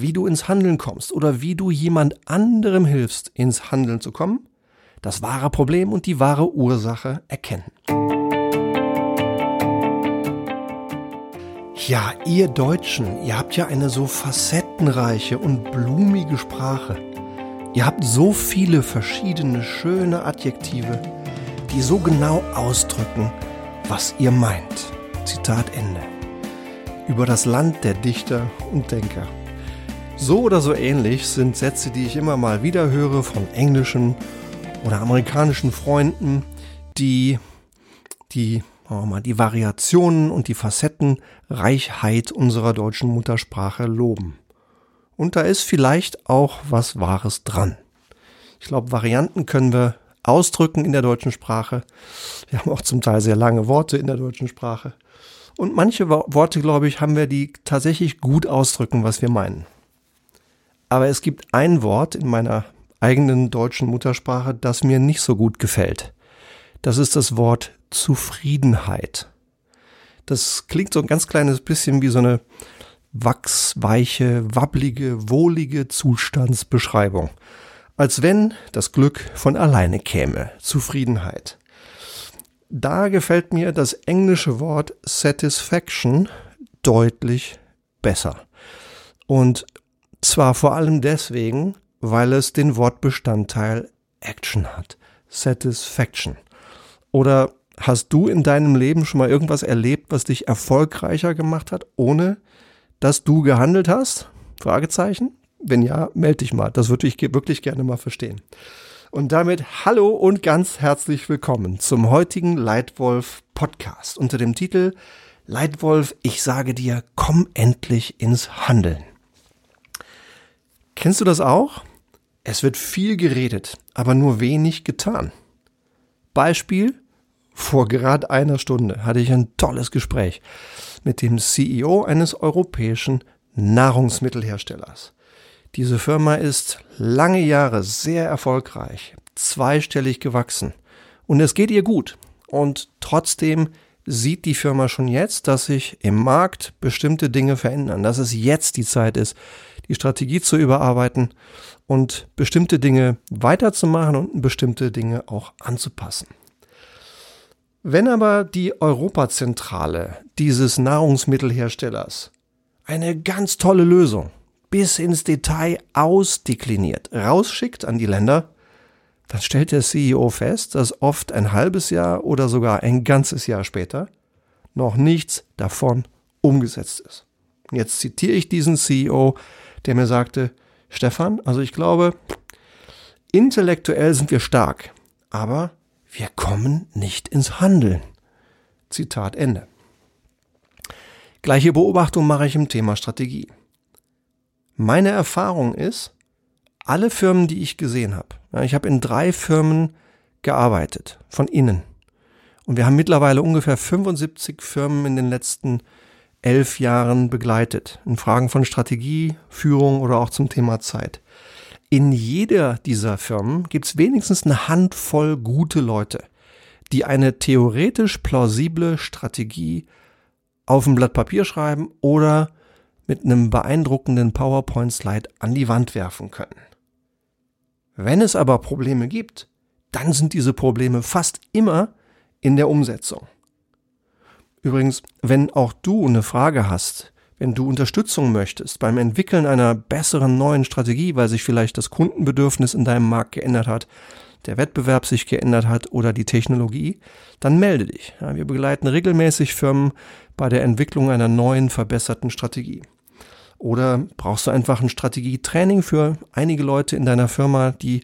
wie du ins Handeln kommst oder wie du jemand anderem hilfst, ins Handeln zu kommen, das wahre Problem und die wahre Ursache erkennen. Ja, ihr Deutschen, ihr habt ja eine so facettenreiche und blumige Sprache. Ihr habt so viele verschiedene schöne Adjektive, die so genau ausdrücken, was ihr meint. Zitat Ende. Über das Land der Dichter und Denker. So oder so ähnlich sind Sätze, die ich immer mal wieder höre von englischen oder amerikanischen Freunden, die die, mal, die Variationen und die Facettenreichheit unserer deutschen Muttersprache loben. Und da ist vielleicht auch was Wahres dran. Ich glaube, Varianten können wir ausdrücken in der deutschen Sprache. Wir haben auch zum Teil sehr lange Worte in der deutschen Sprache. Und manche Worte, glaube ich, haben wir, die tatsächlich gut ausdrücken, was wir meinen. Aber es gibt ein Wort in meiner eigenen deutschen Muttersprache, das mir nicht so gut gefällt. Das ist das Wort Zufriedenheit. Das klingt so ein ganz kleines bisschen wie so eine wachsweiche, wabblige, wohlige Zustandsbeschreibung. Als wenn das Glück von alleine käme. Zufriedenheit. Da gefällt mir das englische Wort Satisfaction deutlich besser. Und zwar vor allem deswegen, weil es den Wortbestandteil Action hat. Satisfaction. Oder hast du in deinem Leben schon mal irgendwas erlebt, was dich erfolgreicher gemacht hat, ohne dass du gehandelt hast? Fragezeichen. Wenn ja, melde dich mal. Das würde ich wirklich gerne mal verstehen. Und damit hallo und ganz herzlich willkommen zum heutigen Leitwolf Podcast unter dem Titel Leitwolf, ich sage dir, komm endlich ins Handeln. Kennst du das auch? Es wird viel geredet, aber nur wenig getan. Beispiel, vor gerade einer Stunde hatte ich ein tolles Gespräch mit dem CEO eines europäischen Nahrungsmittelherstellers. Diese Firma ist lange Jahre sehr erfolgreich, zweistellig gewachsen und es geht ihr gut. Und trotzdem sieht die Firma schon jetzt, dass sich im Markt bestimmte Dinge verändern, dass es jetzt die Zeit ist, die Strategie zu überarbeiten und bestimmte Dinge weiterzumachen und bestimmte Dinge auch anzupassen. Wenn aber die Europazentrale dieses Nahrungsmittelherstellers eine ganz tolle Lösung bis ins Detail ausdekliniert rausschickt an die Länder, dann stellt der CEO fest, dass oft ein halbes Jahr oder sogar ein ganzes Jahr später noch nichts davon umgesetzt ist. Jetzt zitiere ich diesen CEO, der mir sagte, Stefan, also ich glaube, intellektuell sind wir stark, aber wir kommen nicht ins Handeln. Zitat Ende. Gleiche Beobachtung mache ich im Thema Strategie. Meine Erfahrung ist, alle Firmen, die ich gesehen habe, ich habe in drei Firmen gearbeitet, von innen. Und wir haben mittlerweile ungefähr 75 Firmen in den letzten elf Jahren begleitet, in Fragen von Strategie, Führung oder auch zum Thema Zeit. In jeder dieser Firmen gibt es wenigstens eine Handvoll gute Leute, die eine theoretisch plausible Strategie auf ein Blatt Papier schreiben oder mit einem beeindruckenden PowerPoint-Slide an die Wand werfen können. Wenn es aber Probleme gibt, dann sind diese Probleme fast immer in der Umsetzung. Übrigens, wenn auch du eine Frage hast, wenn du Unterstützung möchtest beim Entwickeln einer besseren neuen Strategie, weil sich vielleicht das Kundenbedürfnis in deinem Markt geändert hat, der Wettbewerb sich geändert hat oder die Technologie, dann melde dich. Wir begleiten regelmäßig Firmen bei der Entwicklung einer neuen, verbesserten Strategie. Oder brauchst du einfach ein Strategietraining für einige Leute in deiner Firma, die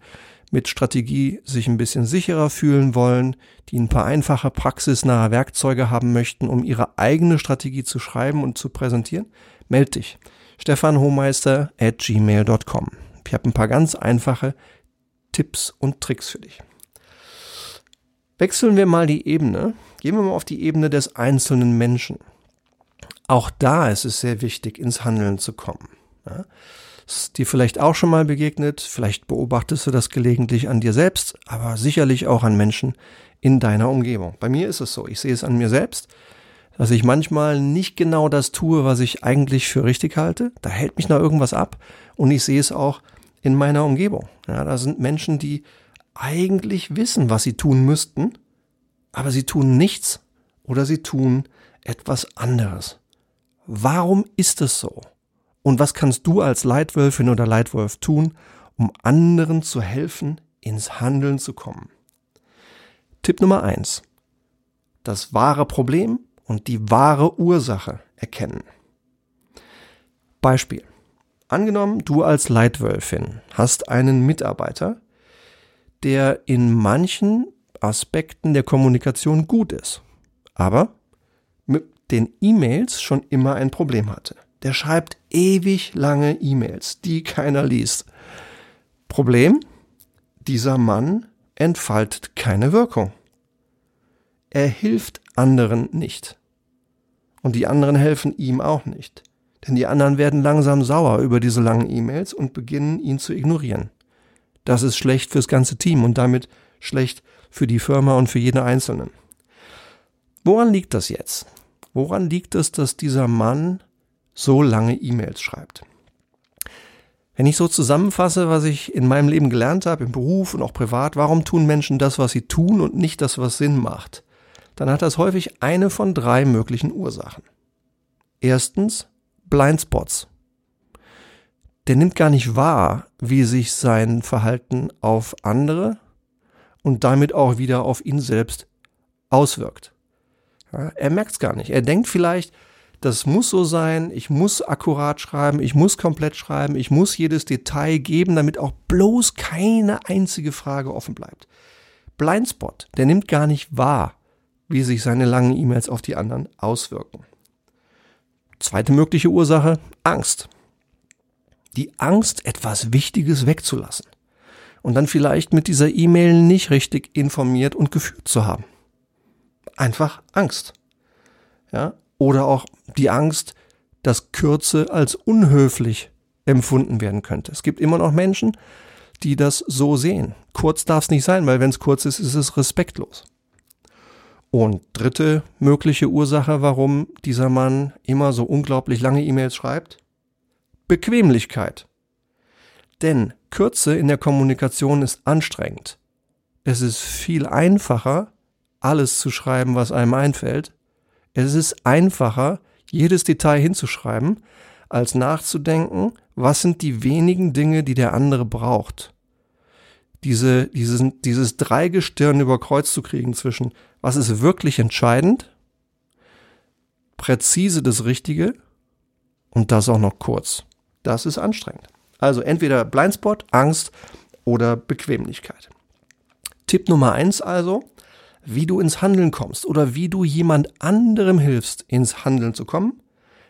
mit Strategie sich ein bisschen sicherer fühlen wollen, die ein paar einfache praxisnahe Werkzeuge haben möchten, um ihre eigene Strategie zu schreiben und zu präsentieren, meld dich. stefanhohmeister at gmail.com. Ich habe ein paar ganz einfache Tipps und Tricks für dich. Wechseln wir mal die Ebene. Gehen wir mal auf die Ebene des einzelnen Menschen. Auch da ist es sehr wichtig, ins Handeln zu kommen. Ja? Ist dir vielleicht auch schon mal begegnet, vielleicht beobachtest du das gelegentlich an dir selbst, aber sicherlich auch an Menschen in deiner Umgebung. Bei mir ist es so, ich sehe es an mir selbst. dass ich manchmal nicht genau das tue, was ich eigentlich für richtig halte. Da hält mich noch irgendwas ab und ich sehe es auch in meiner Umgebung. Ja, da sind Menschen, die eigentlich wissen, was sie tun müssten, aber sie tun nichts oder sie tun etwas anderes. Warum ist es so? Und was kannst du als Leitwölfin oder Leitwolf tun, um anderen zu helfen, ins Handeln zu kommen? Tipp Nummer eins: Das wahre Problem und die wahre Ursache erkennen. Beispiel. Angenommen, du als Leitwölfin hast einen Mitarbeiter, der in manchen Aspekten der Kommunikation gut ist, aber mit den E-Mails schon immer ein Problem hatte. Der schreibt ewig lange E-Mails, die keiner liest. Problem? Dieser Mann entfaltet keine Wirkung. Er hilft anderen nicht. Und die anderen helfen ihm auch nicht. Denn die anderen werden langsam sauer über diese langen E-Mails und beginnen ihn zu ignorieren. Das ist schlecht fürs ganze Team und damit schlecht für die Firma und für jeden Einzelnen. Woran liegt das jetzt? Woran liegt es, dass dieser Mann so lange E-Mails schreibt? Wenn ich so zusammenfasse, was ich in meinem Leben gelernt habe, im Beruf und auch privat, warum tun Menschen das, was sie tun und nicht das, was Sinn macht, dann hat das häufig eine von drei möglichen Ursachen. Erstens Blindspots. Der nimmt gar nicht wahr, wie sich sein Verhalten auf andere und damit auch wieder auf ihn selbst auswirkt. Er merkt es gar nicht. Er denkt vielleicht, das muss so sein, ich muss akkurat schreiben, ich muss komplett schreiben, ich muss jedes Detail geben, damit auch bloß keine einzige Frage offen bleibt. Blindspot, der nimmt gar nicht wahr, wie sich seine langen E-Mails auf die anderen auswirken. Zweite mögliche Ursache, Angst. Die Angst, etwas Wichtiges wegzulassen und dann vielleicht mit dieser E-Mail nicht richtig informiert und geführt zu haben. Einfach Angst. Ja? Oder auch die Angst, dass Kürze als unhöflich empfunden werden könnte. Es gibt immer noch Menschen, die das so sehen. Kurz darf es nicht sein, weil wenn es kurz ist, ist es respektlos. Und dritte mögliche Ursache, warum dieser Mann immer so unglaublich lange E-Mails schreibt? Bequemlichkeit. Denn Kürze in der Kommunikation ist anstrengend. Es ist viel einfacher, alles zu schreiben, was einem einfällt. Es ist einfacher, jedes Detail hinzuschreiben, als nachzudenken, was sind die wenigen Dinge, die der andere braucht. Diese, dieses, dieses Dreigestirn über Kreuz zu kriegen zwischen, was ist wirklich entscheidend, präzise das Richtige und das auch noch kurz. Das ist anstrengend. Also entweder Blindspot, Angst oder Bequemlichkeit. Tipp Nummer eins also, wie du ins Handeln kommst oder wie du jemand anderem hilfst, ins Handeln zu kommen,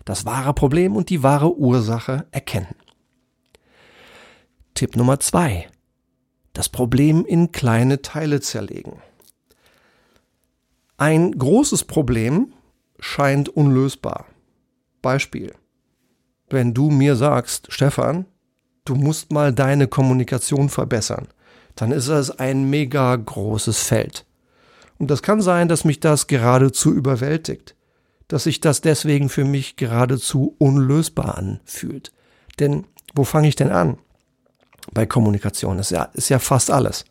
das wahre Problem und die wahre Ursache erkennen. Tipp Nummer zwei, das Problem in kleine Teile zerlegen. Ein großes Problem scheint unlösbar. Beispiel. Wenn du mir sagst, Stefan, du musst mal deine Kommunikation verbessern, dann ist das ein mega großes Feld. Und das kann sein, dass mich das geradezu überwältigt, dass sich das deswegen für mich geradezu unlösbar anfühlt. Denn wo fange ich denn an? Bei Kommunikation ist ja, ist ja fast alles.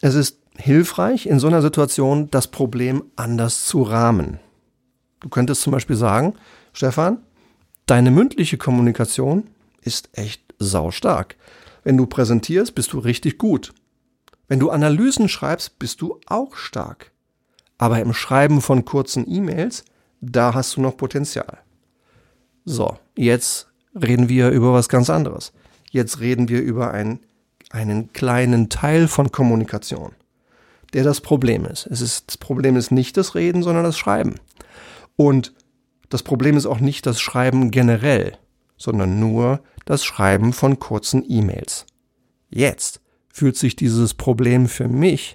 Es ist hilfreich, in so einer Situation das Problem anders zu rahmen. Du könntest zum Beispiel sagen, Stefan, deine mündliche Kommunikation ist echt saustark. Wenn du präsentierst, bist du richtig gut. Wenn du Analysen schreibst, bist du auch stark. Aber im Schreiben von kurzen E-Mails, da hast du noch Potenzial. So, jetzt reden wir über was ganz anderes. Jetzt reden wir über ein, einen kleinen Teil von Kommunikation, der das Problem ist. Es ist. Das Problem ist nicht das Reden, sondern das Schreiben. Und das Problem ist auch nicht das Schreiben generell, sondern nur das Schreiben von kurzen E-Mails. Jetzt fühlt sich dieses Problem für mich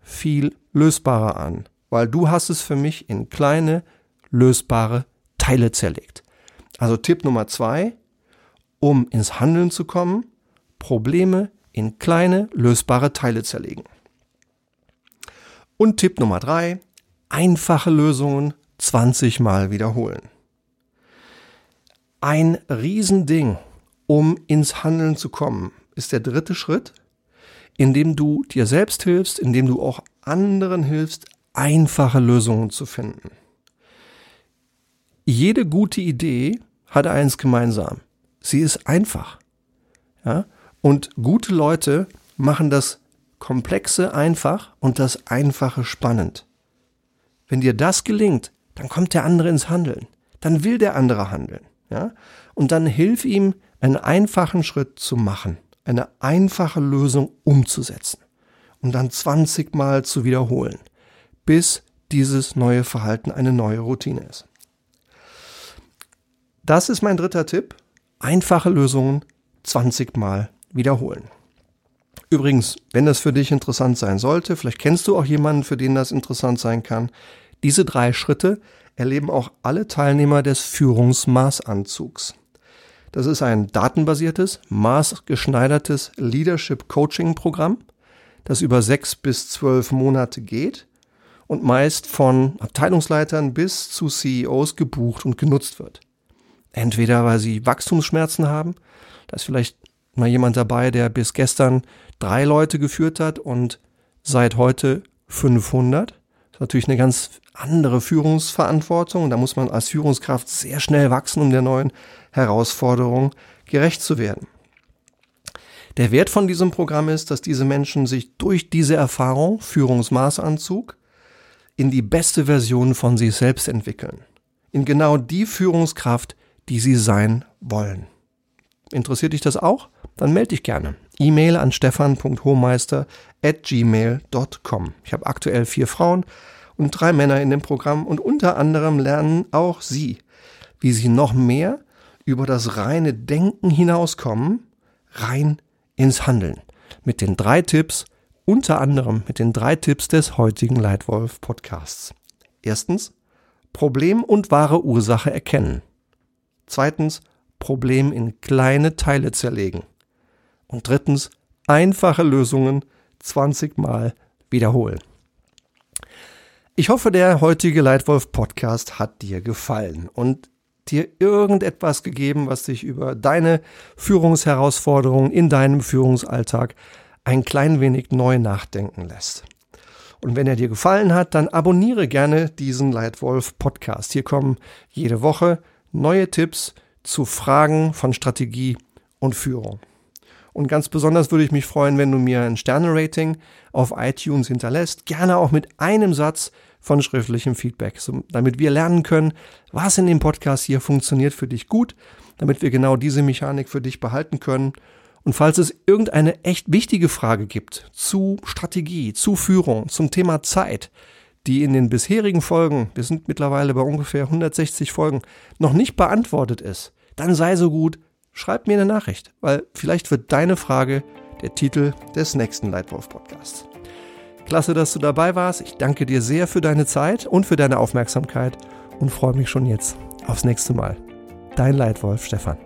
viel lösbarer an, weil du hast es für mich in kleine, lösbare Teile zerlegt. Also Tipp Nummer zwei, um ins Handeln zu kommen, Probleme in kleine, lösbare Teile zerlegen. Und Tipp Nummer drei, einfache Lösungen 20 Mal wiederholen. Ein Riesending, um ins Handeln zu kommen, ist der dritte Schritt, indem du dir selbst hilfst, indem du auch anderen hilfst, einfache Lösungen zu finden. Jede gute Idee hat eins gemeinsam. Sie ist einfach. Ja? Und gute Leute machen das Komplexe einfach und das Einfache spannend. Wenn dir das gelingt, dann kommt der andere ins Handeln. Dann will der andere handeln. Ja? Und dann hilf ihm, einen einfachen Schritt zu machen, eine einfache Lösung umzusetzen und dann 20 Mal zu wiederholen, bis dieses neue Verhalten eine neue Routine ist. Das ist mein dritter Tipp. Einfache Lösungen 20 Mal wiederholen. Übrigens, wenn das für dich interessant sein sollte, vielleicht kennst du auch jemanden, für den das interessant sein kann, diese drei Schritte erleben auch alle Teilnehmer des Führungsmaßanzugs. Das ist ein datenbasiertes, maßgeschneidertes Leadership Coaching Programm, das über sechs bis zwölf Monate geht und meist von Abteilungsleitern bis zu CEOs gebucht und genutzt wird. Entweder weil sie Wachstumsschmerzen haben, da ist vielleicht mal jemand dabei, der bis gestern drei Leute geführt hat und seit heute 500. Das ist natürlich eine ganz andere Führungsverantwortung und da muss man als Führungskraft sehr schnell wachsen, um der neuen Herausforderung gerecht zu werden. Der Wert von diesem Programm ist, dass diese Menschen sich durch diese Erfahrung, Führungsmaßanzug, in die beste Version von sich selbst entwickeln. In genau die Führungskraft, die sie sein wollen. Interessiert dich das auch? Dann melde dich gerne. E-Mail an stefan.hohmeister at gmail.com. Ich habe aktuell vier Frauen und drei Männer in dem Programm und unter anderem lernen auch sie, wie sie noch mehr über das reine Denken hinauskommen, rein ins Handeln. Mit den drei Tipps, unter anderem mit den drei Tipps des heutigen Leitwolf Podcasts. Erstens, Problem und wahre Ursache erkennen. Zweitens, Problem in kleine Teile zerlegen. Und drittens, einfache Lösungen 20 Mal wiederholen. Ich hoffe, der heutige Leitwolf Podcast hat dir gefallen und dir irgendetwas gegeben, was dich über deine Führungsherausforderungen in deinem Führungsalltag ein klein wenig neu nachdenken lässt. Und wenn er dir gefallen hat, dann abonniere gerne diesen Leitwolf Podcast. Hier kommen jede Woche neue Tipps zu Fragen von Strategie und Führung. Und ganz besonders würde ich mich freuen, wenn du mir ein Sterne-Rating auf iTunes hinterlässt. Gerne auch mit einem Satz von schriftlichem Feedback, damit wir lernen können, was in dem Podcast hier funktioniert für dich gut, damit wir genau diese Mechanik für dich behalten können. Und falls es irgendeine echt wichtige Frage gibt zu Strategie, zu Führung, zum Thema Zeit, die in den bisherigen Folgen, wir sind mittlerweile bei ungefähr 160 Folgen, noch nicht beantwortet ist, dann sei so gut, schreib mir eine Nachricht, weil vielleicht wird deine Frage der Titel des nächsten Leitwolf Podcasts. Klasse, dass du dabei warst. Ich danke dir sehr für deine Zeit und für deine Aufmerksamkeit und freue mich schon jetzt aufs nächste Mal. Dein Leitwolf Stefan.